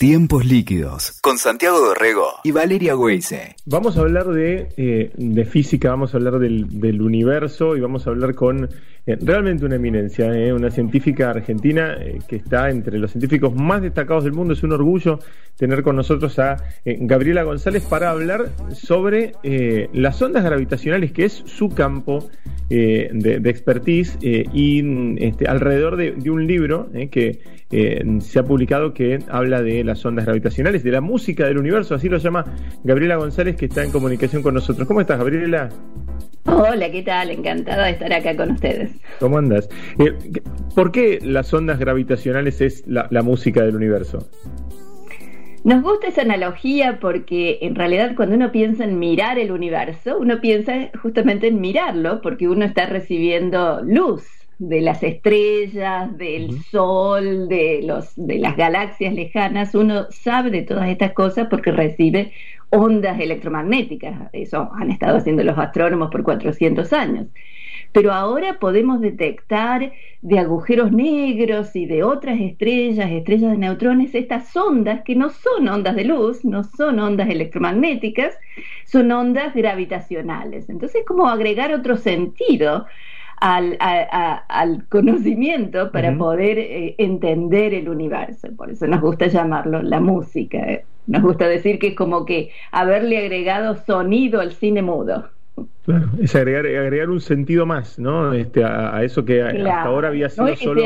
Tiempos líquidos con Santiago Dorrego y Valeria Weise. Vamos a hablar de, eh, de física, vamos a hablar del, del, universo y vamos a hablar con eh, realmente una eminencia, eh, una científica argentina que está entre los científicos más destacados del mundo. Es un orgullo tener con nosotros a Gabriela González para hablar sobre las ondas gravitacionales, que es su campo de, de, expertise y este, alrededor de, de un libro que se ha publicado que habla de las ondas gravitacionales, de la música del universo, así lo llama Gabriela González, que está en comunicación con nosotros. ¿Cómo estás, Gabriela? Hola, ¿qué tal? Encantada de estar acá con ustedes. ¿Cómo andas? Eh, ¿Por qué las ondas gravitacionales es la, la música del universo? Nos gusta esa analogía porque en realidad cuando uno piensa en mirar el universo, uno piensa justamente en mirarlo porque uno está recibiendo luz de las estrellas, del sol, de, los, de las galaxias lejanas, uno sabe de todas estas cosas porque recibe ondas electromagnéticas. Eso han estado haciendo los astrónomos por 400 años. Pero ahora podemos detectar de agujeros negros y de otras estrellas, estrellas de neutrones, estas ondas que no son ondas de luz, no son ondas electromagnéticas, son ondas gravitacionales. Entonces es como agregar otro sentido al, al conocimiento para poder eh, entender el universo. Por eso nos gusta llamarlo la música. ¿eh? Nos gusta decir que es como que haberle agregado sonido al cine mudo. Claro, es agregar, agregar un sentido más, ¿no? Este, a, eso que hasta ahora había sido solo,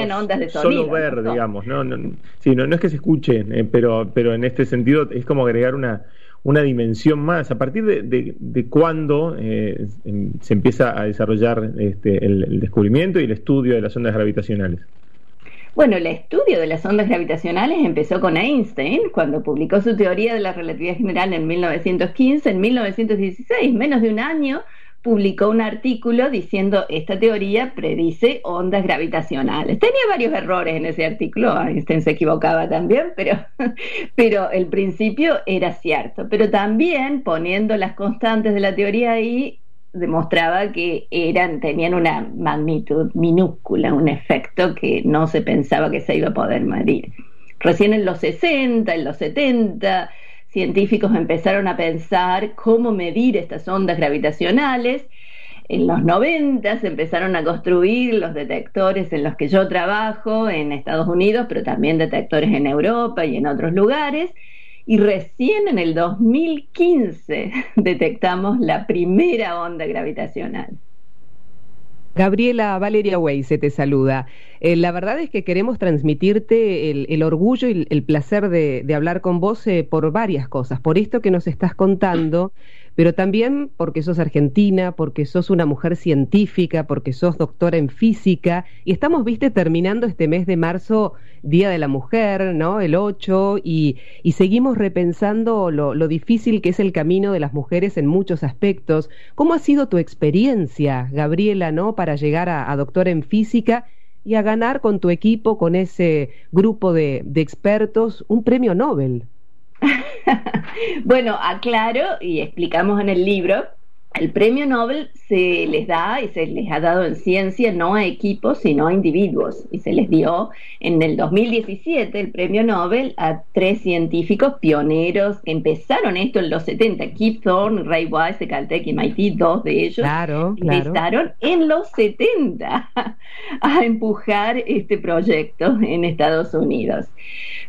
solo, ver, digamos, ¿no? No, sí, no, no es que se escuche, eh, pero, pero en este sentido es como agregar una, una dimensión más. ¿A partir de, de, cuándo eh, se empieza a desarrollar este, el, descubrimiento y el estudio de las ondas gravitacionales? Bueno, el estudio de las ondas gravitacionales empezó con Einstein cuando publicó su teoría de la relatividad general en 1915. En 1916, menos de un año publicó un artículo diciendo esta teoría predice ondas gravitacionales. Tenía varios errores en ese artículo, Einstein se equivocaba también, pero, pero el principio era cierto. Pero también poniendo las constantes de la teoría ahí, demostraba que eran, tenían una magnitud minúscula, un efecto que no se pensaba que se iba a poder medir. Recién en los 60, en los 70, científicos empezaron a pensar cómo medir estas ondas gravitacionales. En los 90 se empezaron a construir los detectores en los que yo trabajo en Estados Unidos, pero también detectores en Europa y en otros lugares. Y recién en el 2015 detectamos la primera onda gravitacional. Gabriela Valeria se te saluda. Eh, la verdad es que queremos transmitirte el, orgullo y el, placer de, hablar con vos eh, por varias cosas, por esto que nos estás contando, pero también porque sos argentina, porque sos una mujer científica, porque sos doctora en física, y estamos, viste, terminando este mes de marzo, Día de la Mujer, ¿no? El 8, y, seguimos repensando lo, lo, difícil que es el camino de las mujeres en muchos aspectos. ¿Cómo ha sido tu experiencia, Gabriela, ¿no? Para llegar a, a doctora en física y a ganar con tu equipo, con ese grupo de, de expertos, un premio Nobel. bueno, aclaro y explicamos en el libro el premio Nobel se les da y se les ha dado en ciencia no a equipos, sino a individuos. Y se les dio en el 2017 el premio Nobel a tres científicos pioneros que empezaron esto en los 70. Kip Thorne, Ray Weiss de Caltech y MIT, dos de ellos, claro, empezaron en los 70 a empujar este proyecto en Estados Unidos.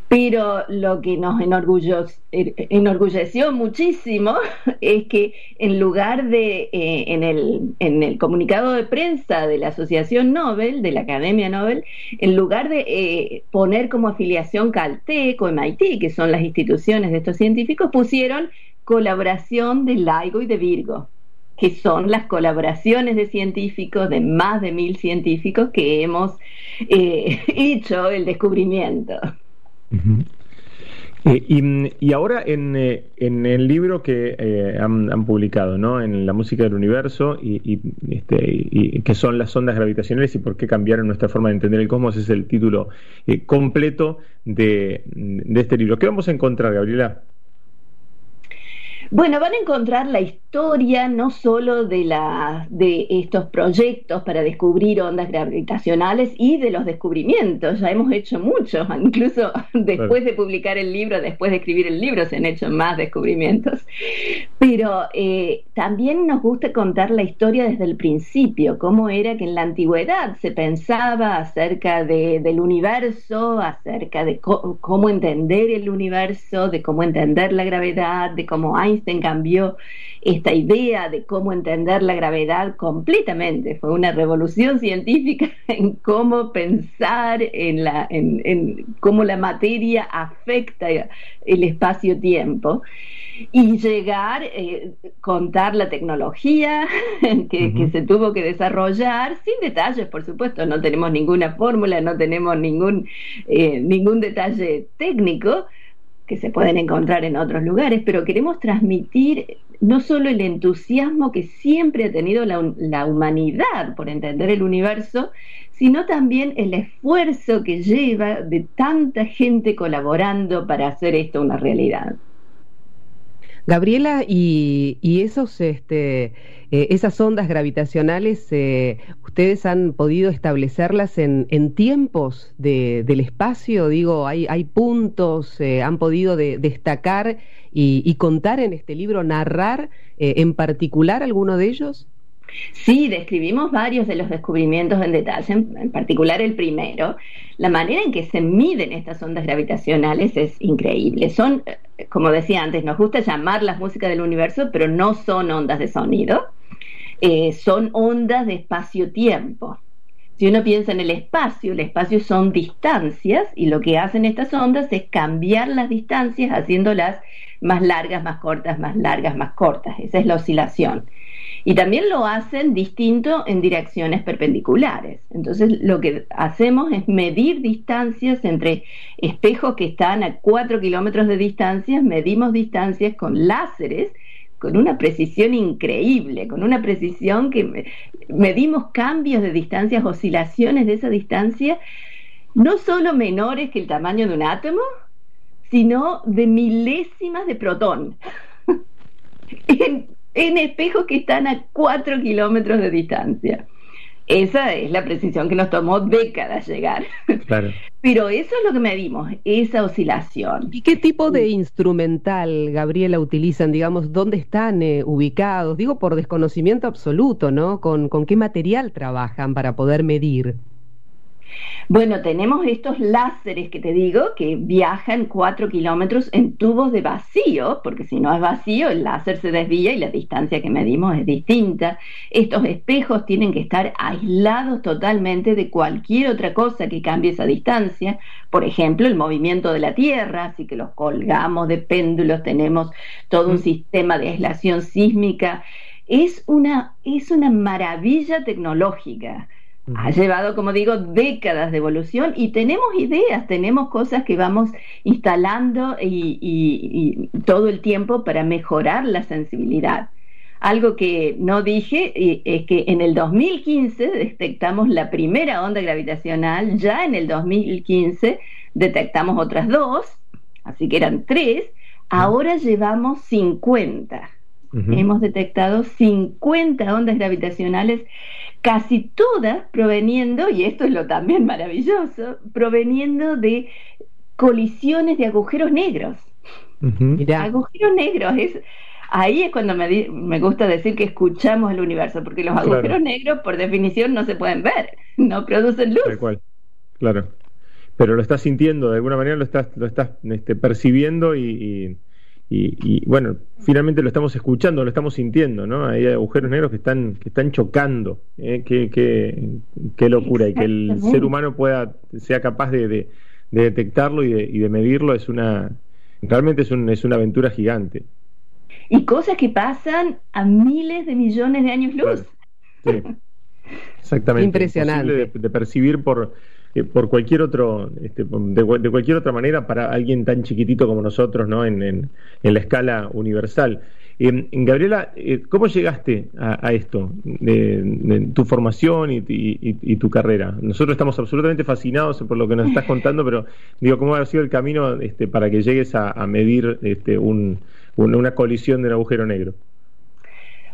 Pero lo que nos enorgulleció muchísimo es que en lugar de, eh, en, el, en el comunicado de prensa de la Asociación Nobel, de la Academia Nobel, en lugar de eh, poner como afiliación Caltech o MIT, que son las instituciones de estos científicos, pusieron colaboración de LIGO y de Virgo que son las colaboraciones de científicos, de más de mil científicos que hemos eh, hecho el descubrimiento. Eh, y, ahora en, eh, en, el libro que eh, han, publicado, ¿no? En la música del universo y, este, y, que son las ondas gravitacionales y por qué cambiaron nuestra forma de entender el cosmos es el título completo de, de este libro. ¿Qué vamos a encontrar, Gabriela? Bueno, van a encontrar la historia no solo de, la, de estos proyectos para descubrir ondas gravitacionales y de los descubrimientos. Ya hemos hecho muchos, incluso después de publicar el libro, después de escribir el libro, se han hecho más descubrimientos. Pero eh, también nos gusta contar la historia desde el principio, cómo era que en la antigüedad se pensaba acerca del universo, acerca de cómo entender el universo, de cómo entender la gravedad, de cómo hay Einstein cambió esta idea de cómo entender la gravedad completamente. Fue una revolución científica en cómo pensar en, la, en, cómo la materia afecta el espacio-tiempo. Y llegar, eh, contar la tecnología que, se tuvo que desarrollar, sin detalles, por supuesto, no tenemos ninguna fórmula, no tenemos ningún, eh, ningún detalle técnico, que se pueden encontrar en otros lugares, pero queremos transmitir no solo el entusiasmo que siempre ha tenido la, humanidad por entender el universo, sino también el esfuerzo que lleva de tanta gente colaborando para hacer esto una realidad. Gabriela, y, y esos este, eh, esas ondas gravitacionales, eh, ¿ustedes han podido establecerlas en, tiempos del espacio? Digo, ¿hay, hay puntos, eh, han podido destacar y, contar en este libro, narrar en particular alguno de ellos? Sí, describimos varios de los descubrimientos en detalle, en, particular el primero. La manera en que se miden estas ondas gravitacionales es increíble. Son, como decía antes, nos gusta llamar las músicas del universo, pero no son ondas de sonido. Eh, son ondas de espacio-tiempo. Si uno piensa en el espacio, el espacio son distancias y lo que hacen estas ondas es cambiar las distancias haciéndolas más largas, más cortas, más largas, más cortas. Esa es la oscilación. Y también lo hacen distinto en direcciones perpendiculares. Entonces lo que hacemos es medir distancias entre espejos que están a 4 kilómetros de distancia, medimos distancias con láseres con una precisión increíble, con una precisión que medimos cambios de distancias, oscilaciones de esa distancia, no solo menores que el tamaño de un átomo, sino de milésimas de protón, en, espejos que están a 4 kilómetros de distancia. Esa es la precisión que nos tomó décadas llegar. Claro. Pero eso es lo que medimos, esa oscilación. ¿Y qué tipo de instrumental, Gabriela, utilizan? Digamos, ¿dónde están eh, ubicados? Digo, por desconocimiento absoluto, ¿no? ¿Con, ¿Con qué material trabajan para poder medir? Bueno, tenemos estos láseres que te digo que viajan cuatro kilómetros en tubos de vacío, porque si no es vacío, el láser se desvía y la distancia que medimos es distinta. Estos espejos tienen que estar aislados totalmente de cualquier otra cosa que cambie esa distancia. Por ejemplo, el movimiento de la Tierra, así que los colgamos de péndulos, tenemos todo un sistema de aislación sísmica. Es una, es una maravilla tecnológica ha llevado, como digo, décadas de evolución y tenemos ideas, tenemos cosas que vamos instalando y, todo el tiempo para mejorar la sensibilidad. Algo que no dije eh, es que en el 2015 detectamos la primera onda gravitacional, ya en el 2015 detectamos otras dos, así que eran tres, ahora llevamos 50. Hemos detectado 50 ondas gravitacionales casi todas proveniendo, y esto es lo también maravilloso, proveniendo de colisiones de agujeros negros. Agujeros negros, es, ahí es cuando me, me, gusta decir que escuchamos el universo, porque los agujeros negros por definición no se pueden ver, no producen luz. claro. Pero lo estás sintiendo, de alguna manera lo estás, lo estás este, percibiendo y y, bueno, finalmente lo estamos escuchando, lo estamos sintiendo, ¿no? Hay agujeros negros que están, que están chocando. ¿eh? Qué, qué, locura. Y que el ser humano pueda, sea capaz de, detectarlo y de, y de, medirlo es una, realmente es, un, es una aventura gigante. Y cosas que pasan a miles de millones de años luz. Exactamente. Impresionante. De, de percibir por eh, por cualquier otro, este, de, cualquier otra manera para alguien tan chiquitito como nosotros, ¿no? En, en, la escala universal. Eh, Gabriela, eh, ¿cómo llegaste a, esto, de, tu formación y, tu carrera? Nosotros estamos absolutamente fascinados por lo que nos estás contando, pero digo, ¿cómo ha sido el camino este, para que llegues a, medir este, una colisión de un agujero negro?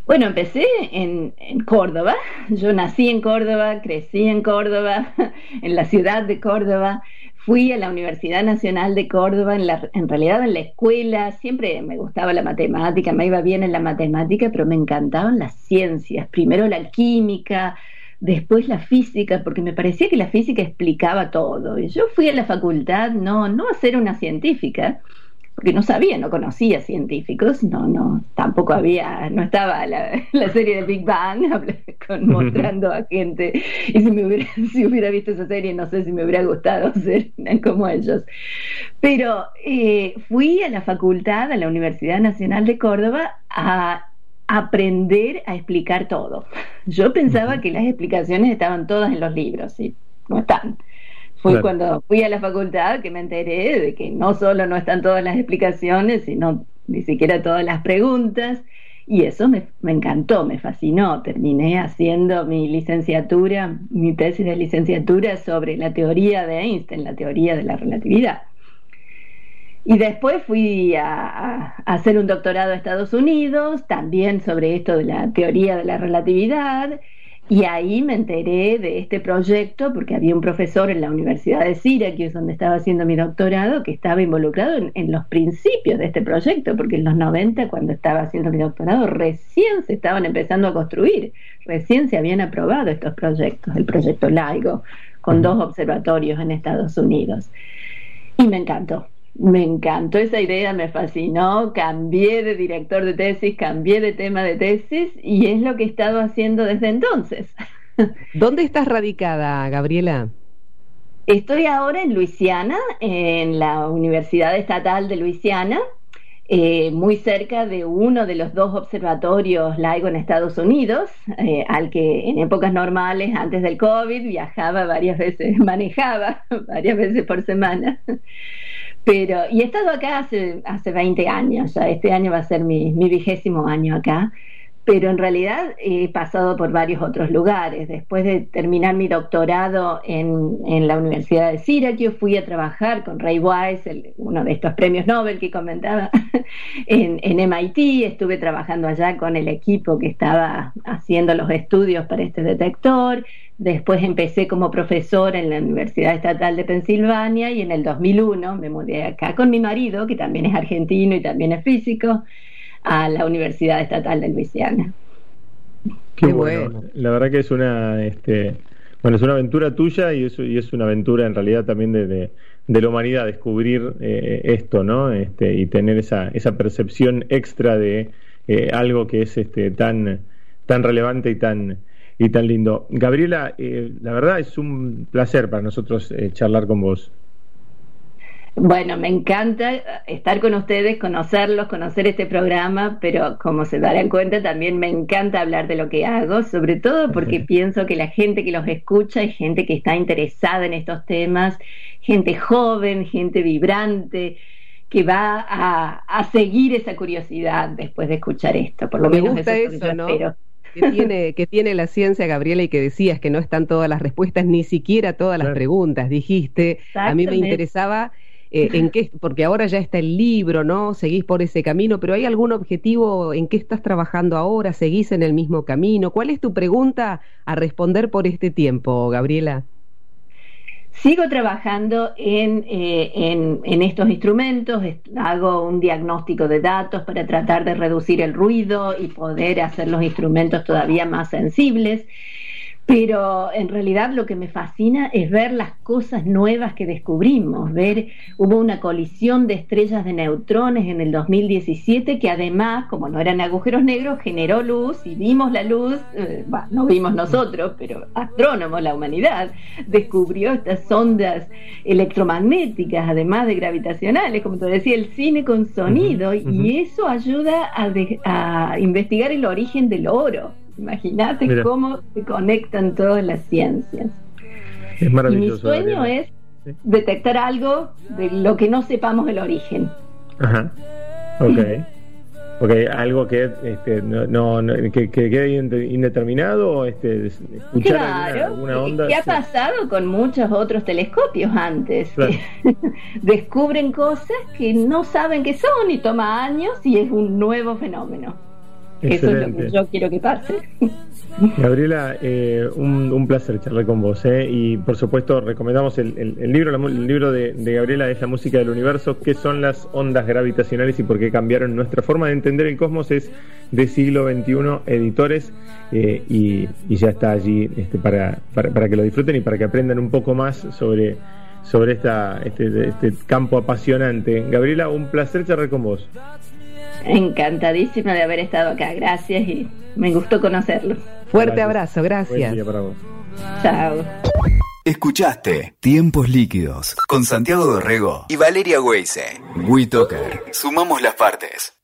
Bueno, empecé en, Córdoba. Yo nací en Córdoba, crecí en Córdoba, en la ciudad de Córdoba. Fui a la Universidad Nacional de Córdoba, en, la, en realidad en la escuela. Siempre me gustaba la matemática, me iba bien en la matemática, pero me encantaban las ciencias. Primero la química, después la física, porque me parecía que la física explicaba todo. Y yo fui a la facultad no, no a ser una científica, porque no sabía, no conocía científicos, no, no, tampoco había, no estaba la, serie de Big Bang con, mostrando a gente, y si me hubiera, si hubiera visto esa serie, no sé si me hubiera gustado ser como ellos. Pero eh, fui a la facultad, a la Universidad Nacional de Córdoba, a aprender a explicar todo. Yo pensaba que las explicaciones estaban todas en los libros, y no están. Fue cuando fui a la facultad que me enteré de que no solo no están todas las explicaciones, sino ni siquiera todas las preguntas. Y eso me, me, encantó, me fascinó. Terminé haciendo mi licenciatura, mi tesis de licenciatura sobre la teoría de Einstein, la teoría de la relatividad. Y después fui a, a, hacer un doctorado a Estados Unidos, también sobre esto de la teoría de la relatividad. Y ahí me enteré de este proyecto porque había un profesor en la Universidad de Syracuse, donde estaba haciendo mi doctorado, que estaba involucrado en, los principios de este proyecto, porque en los 90, cuando estaba haciendo mi doctorado, recién se estaban empezando a construir, recién se habían aprobado estos proyectos, el proyecto LIGO, con dos observatorios en Estados Unidos. Y me encantó, me encantó esa idea, me fascinó, cambié de director de tesis, cambié de tema de tesis y es lo que he estado haciendo desde entonces. ¿Dónde estás radicada, Gabriela? Estoy ahora en Luisiana, en la Universidad Estatal de Luisiana, eh, muy cerca de uno de los dos observatorios LIGO en Estados Unidos, eh, al que en épocas normales, antes del COVID, viajaba varias veces, manejaba varias veces por semana. Pero, y he estado acá hace, hace 20 años, ya este año va a ser mi, mi vigésimo año acá, pero en realidad he pasado por varios otros lugares. Después de terminar mi doctorado en, en la Universidad de Syracuse, fui a trabajar con Ray Wise, uno de estos premios Nobel que comentaba, en, en MIT. Estuve trabajando allá con el equipo que estaba haciendo los estudios para este detector. Después empecé como profesor en la Universidad Estatal de Pensilvania y en el 2001 me mudé acá con mi marido, que también es argentino y también es físico, a la Universidad Estatal de Luisiana. Qué, bueno. La verdad que es una, este, bueno, es una aventura tuya y es, y es una aventura en realidad también de, de, la humanidad descubrir eh, esto, ¿no? Este, y tener esa, esa percepción extra de eh, algo que es este, tan, tan relevante y tan y tan lindo. Gabriela, eh, la verdad es un placer para nosotros eh, charlar con vos. Bueno, me encanta estar con ustedes, conocerlos, conocer este programa, pero como se darán cuenta, también me encanta hablar de lo que hago, sobre todo porque pienso que la gente que los escucha es gente que está interesada en estos temas, gente joven, gente vibrante, que va a, seguir esa curiosidad después de escuchar esto. Por lo menos gusta eso, ¿no? que tiene, que tiene la ciencia, Gabriela, y que decías que no están todas las respuestas, ni siquiera todas las preguntas, dijiste. A mí me interesaba eh, en qué, porque ahora ya está el libro, ¿no? Seguís por ese camino, pero ¿hay algún objetivo en qué estás trabajando ahora? ¿Seguís en el mismo camino? ¿Cuál es tu pregunta a responder por este tiempo, Gabriela? Sigo trabajando en, eh, en, en, estos instrumentos, hago un diagnóstico de datos para tratar de reducir el ruido y poder hacer los instrumentos todavía más sensibles pero en realidad lo que me fascina es ver las cosas nuevas que descubrimos, ver, hubo una colisión de estrellas de neutrones en el 2017 que además, como no eran agujeros negros, generó luz y vimos la luz, eh, no vimos nosotros, pero astrónomos, la humanidad, descubrió estas ondas electromagnéticas, además de gravitacionales, como te decía, el cine con sonido, y eso ayuda a investigar el origen del oro. Imagínate cómo se conectan todas las ciencias. Es maravilloso. Y mi sueño es detectar algo de lo que no sepamos el origen. Ajá. Ok. Porque algo que este, no, que, quede indeterminado, este, escuchar alguna, onda. ¿Qué ha pasado con muchos otros telescopios antes? Descubren cosas que no saben qué son y toma años y es un nuevo fenómeno. Eso es lo que yo quiero que pase. Gabriela, eh, un, placer charlar con vos. Eh, y por supuesto, recomendamos el, libro. El libro de, Gabriela es La música del universo. ¿Qué son las ondas gravitacionales y por qué cambiaron nuestra forma de entender el cosmos? Es de siglo XXI, editores. Eh, y, ya está allí este, para, para, que lo disfruten y para que aprendan un poco más sobre, sobre esta, este, este campo apasionante. Gabriela, un placer charlar con vos. Encantadísima de haber estado acá, gracias y me gustó conocerlo. Fuerte abrazo, gracias. Chao. Escuchaste Tiempos Líquidos con Santiago Dorrego y Valeria Weise. WeToker. Sumamos las partes.